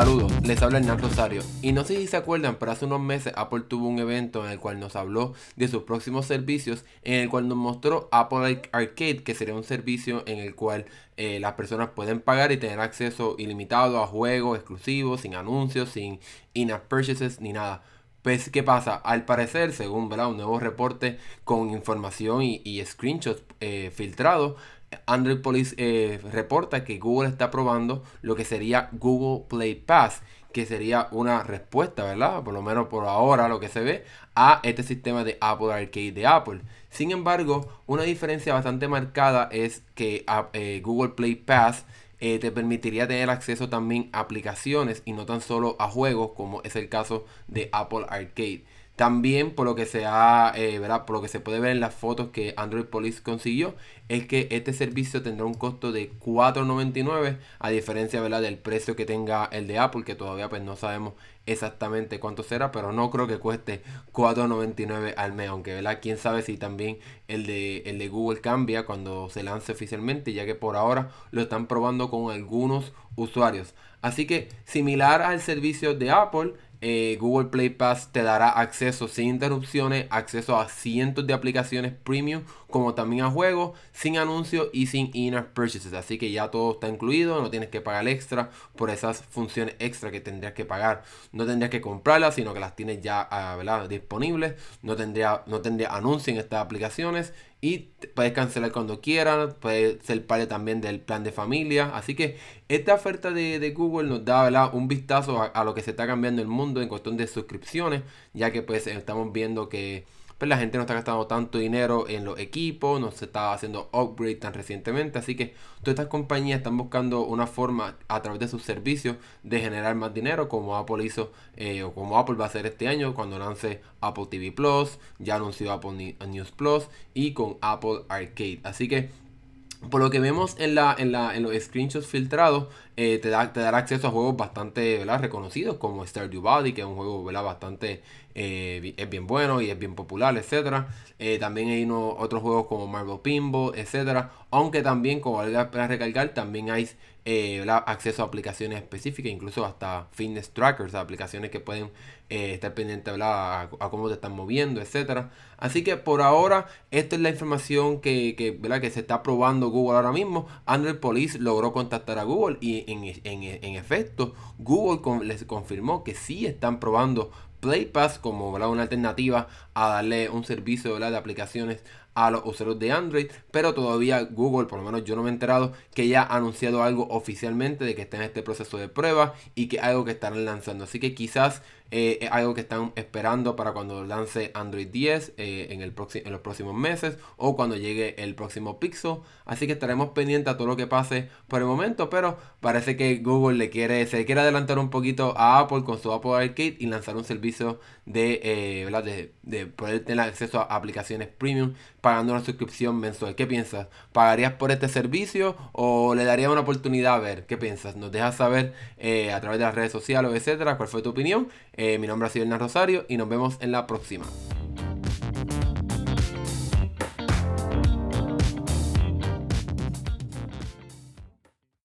Saludos, les habla Hernán Rosario. Y no sé si se acuerdan, pero hace unos meses Apple tuvo un evento en el cual nos habló de sus próximos servicios, en el cual nos mostró Apple Arcade, que sería un servicio en el cual eh, las personas pueden pagar y tener acceso ilimitado a juegos exclusivos, sin anuncios, sin in-app purchases ni nada. Pues, ¿qué pasa? Al parecer, según un nuevo reporte con información y, screenshots eh, filtrados, Android Police eh, reporta que Google está probando lo que sería Google Play Pass, que sería una respuesta, ¿verdad? Por lo menos por ahora lo que se ve, a este sistema de Apple Arcade de Apple. Sin embargo, una diferencia bastante marcada es que ah, eh, Google Play Pass eh, te permitiría tener acceso también a aplicaciones y no tan solo a juegos como es el caso de Apple Arcade. También por lo que se ha, eh, Por lo que se puede ver en las fotos que Android Police consiguió, es que este servicio tendrá un costo de 4.99 a diferencia, ¿verdad? Del precio que tenga el de Apple, que todavía pues no sabemos exactamente cuánto será, pero no creo que cueste 4.99 al mes, aunque, ¿verdad? Quién sabe si también el de, el de Google cambia cuando se lance oficialmente, ya que por ahora lo están probando con algunos usuarios. Así que similar al servicio de Apple, eh, Google Play Pass te dará acceso sin interrupciones, acceso a cientos de aplicaciones premium, como también a juegos, sin anuncios y sin in purchases. Así que ya todo está incluido, no tienes que pagar extra por esas funciones extra que tendrías que pagar. No tendrías que comprarlas, sino que las tienes ya ah, disponibles. No tendría, no tendría anuncios en estas aplicaciones y puedes cancelar cuando quieras, puedes ser parte también del plan de familia. Así que esta oferta de, Google nos da un vistazo a, lo que se está cambiando el mundo en cuestión de suscripciones, ya que pues estamos viendo que pues la gente no está gastando tanto dinero en los equipos, no se está haciendo upgrade tan recientemente, así que todas estas compañías están buscando una forma a través de sus servicios de generar más dinero, como Apple hizo eh, o como Apple va a hacer este año cuando lance Apple TV Plus, ya anunció Apple News Plus y con Apple Arcade. Así que por lo que vemos en, la, en, la, en los screenshots filtrados, eh, te, da, te dará acceso a juegos bastante reconocidos como Stardew Valley, que es un juego bastante eh, es bien bueno y es bien popular, etcétera. Eh, también hay otros juegos como Marvel Pinball, etcétera. Aunque también, como para recalcar, también hay acceso a aplicaciones específicas, incluso hasta fitness trackers, aplicaciones que pueden estar pendientes a, a, cómo te están moviendo, etcétera. Así que por ahora, esta es la información que, que, que se está probando Google ahora mismo. Android Police logró contactar a Google y en, efecto, Google les confirmó que sí están probando Play Pass como una alternativa a darle un servicio de aplicaciones a los usuarios de Android, pero todavía Google, por lo menos yo no me he enterado, que ya ha anunciado algo oficialmente de que está en este proceso de prueba y que algo que estarán lanzando. Así que quizás eh, es algo que están esperando para cuando lance Android 10 eh, en, el en los próximos meses o cuando llegue el próximo Pixel. Así que estaremos pendientes a todo lo que pase por el momento, pero parece que Google le quiere, se quiere adelantar un poquito a Apple con su Apple Arcade y lanzar un servicio de, eh, de, de poder tener acceso a aplicaciones premium pagando una suscripción mensual. ¿Qué piensas? ¿Pagarías por este servicio o le darías una oportunidad a ver? ¿Qué piensas? Nos dejas saber a través de las redes sociales, etcétera, cuál fue tu opinión. Eh, mi nombre ha sido Hernán Rosario y nos vemos en la próxima.